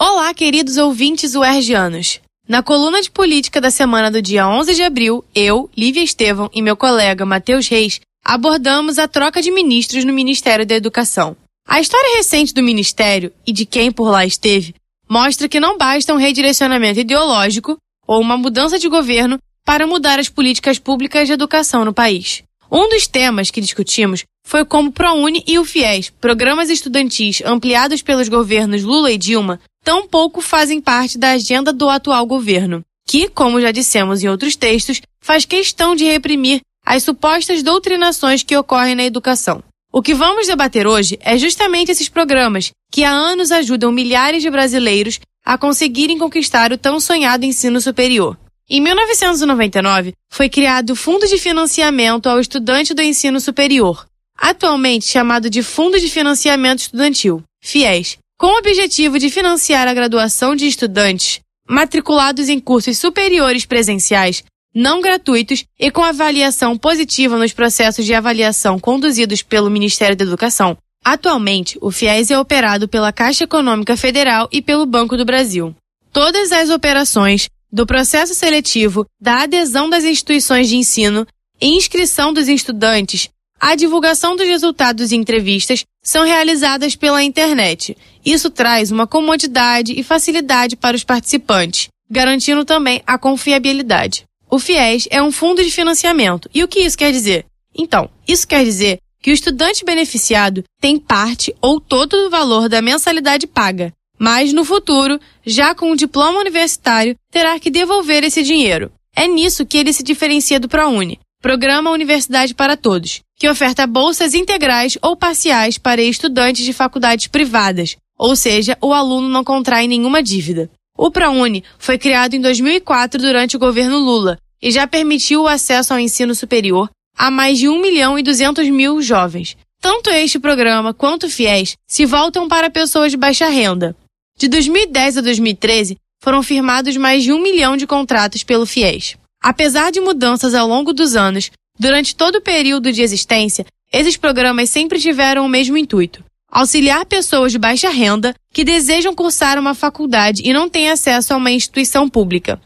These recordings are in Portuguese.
Olá, queridos ouvintes UERGianos. Na coluna de política da semana do dia 11 de abril, eu, Lívia Estevam e meu colega Matheus Reis abordamos a troca de ministros no Ministério da Educação. A história recente do Ministério e de quem por lá esteve mostra que não basta um redirecionamento ideológico ou uma mudança de governo para mudar as políticas públicas de educação no país. Um dos temas que discutimos foi como ProUni e o FIES, programas estudantis ampliados pelos governos Lula e Dilma, tampouco fazem parte da agenda do atual governo, que, como já dissemos em outros textos, faz questão de reprimir as supostas doutrinações que ocorrem na educação. O que vamos debater hoje é justamente esses programas que há anos ajudam milhares de brasileiros a conseguirem conquistar o tão sonhado ensino superior. Em 1999, foi criado o Fundo de Financiamento ao Estudante do Ensino Superior, atualmente chamado de Fundo de Financiamento Estudantil, FIES, com o objetivo de financiar a graduação de estudantes matriculados em cursos superiores presenciais, não gratuitos e com avaliação positiva nos processos de avaliação conduzidos pelo Ministério da Educação. Atualmente, o FIES é operado pela Caixa Econômica Federal e pelo Banco do Brasil. Todas as operações do processo seletivo, da adesão das instituições de ensino e inscrição dos estudantes a divulgação dos resultados de entrevistas são realizadas pela internet. Isso traz uma comodidade e facilidade para os participantes, garantindo também a confiabilidade. O FIES é um fundo de financiamento. E o que isso quer dizer? Então, isso quer dizer que o estudante beneficiado tem parte ou todo o valor da mensalidade paga, mas no futuro, já com o diploma universitário, terá que devolver esse dinheiro. É nisso que ele se diferencia do ProUni, Programa Universidade para Todos, que oferta bolsas integrais ou parciais para estudantes de faculdades privadas, ou seja, o aluno não contrai nenhuma dívida. O ProUni foi criado em 2004 durante o governo Lula e já permitiu o acesso ao ensino superior a mais de 1 milhão e 200 mil jovens. Tanto este programa quanto o FIES se voltam para pessoas de baixa renda. De 2010 a 2013, foram firmados mais de um milhão de contratos pelo FIES. Apesar de mudanças ao longo dos anos, durante todo o período de existência, esses programas sempre tiveram o mesmo intuito: auxiliar pessoas de baixa renda que desejam cursar uma faculdade e não têm acesso a uma instituição pública.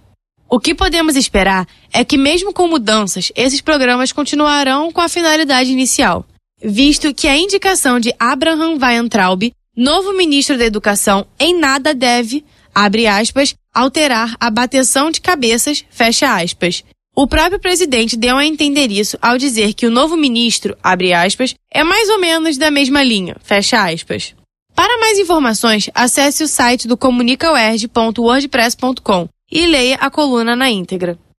O que podemos esperar é que, mesmo com mudanças, esses programas continuarão com a finalidade inicial, visto que a indicação de Abraham Weintraub, novo ministro da Educação, em nada deve, abre aspas, alterar a bateção de cabeças, fecha aspas. O próprio presidente deu a entender isso ao dizer que o novo ministro, abre aspas, é mais ou menos da mesma linha, fecha aspas. Para mais informações, acesse o site do comunicauerj.wordpress.com e leia a coluna na íntegra.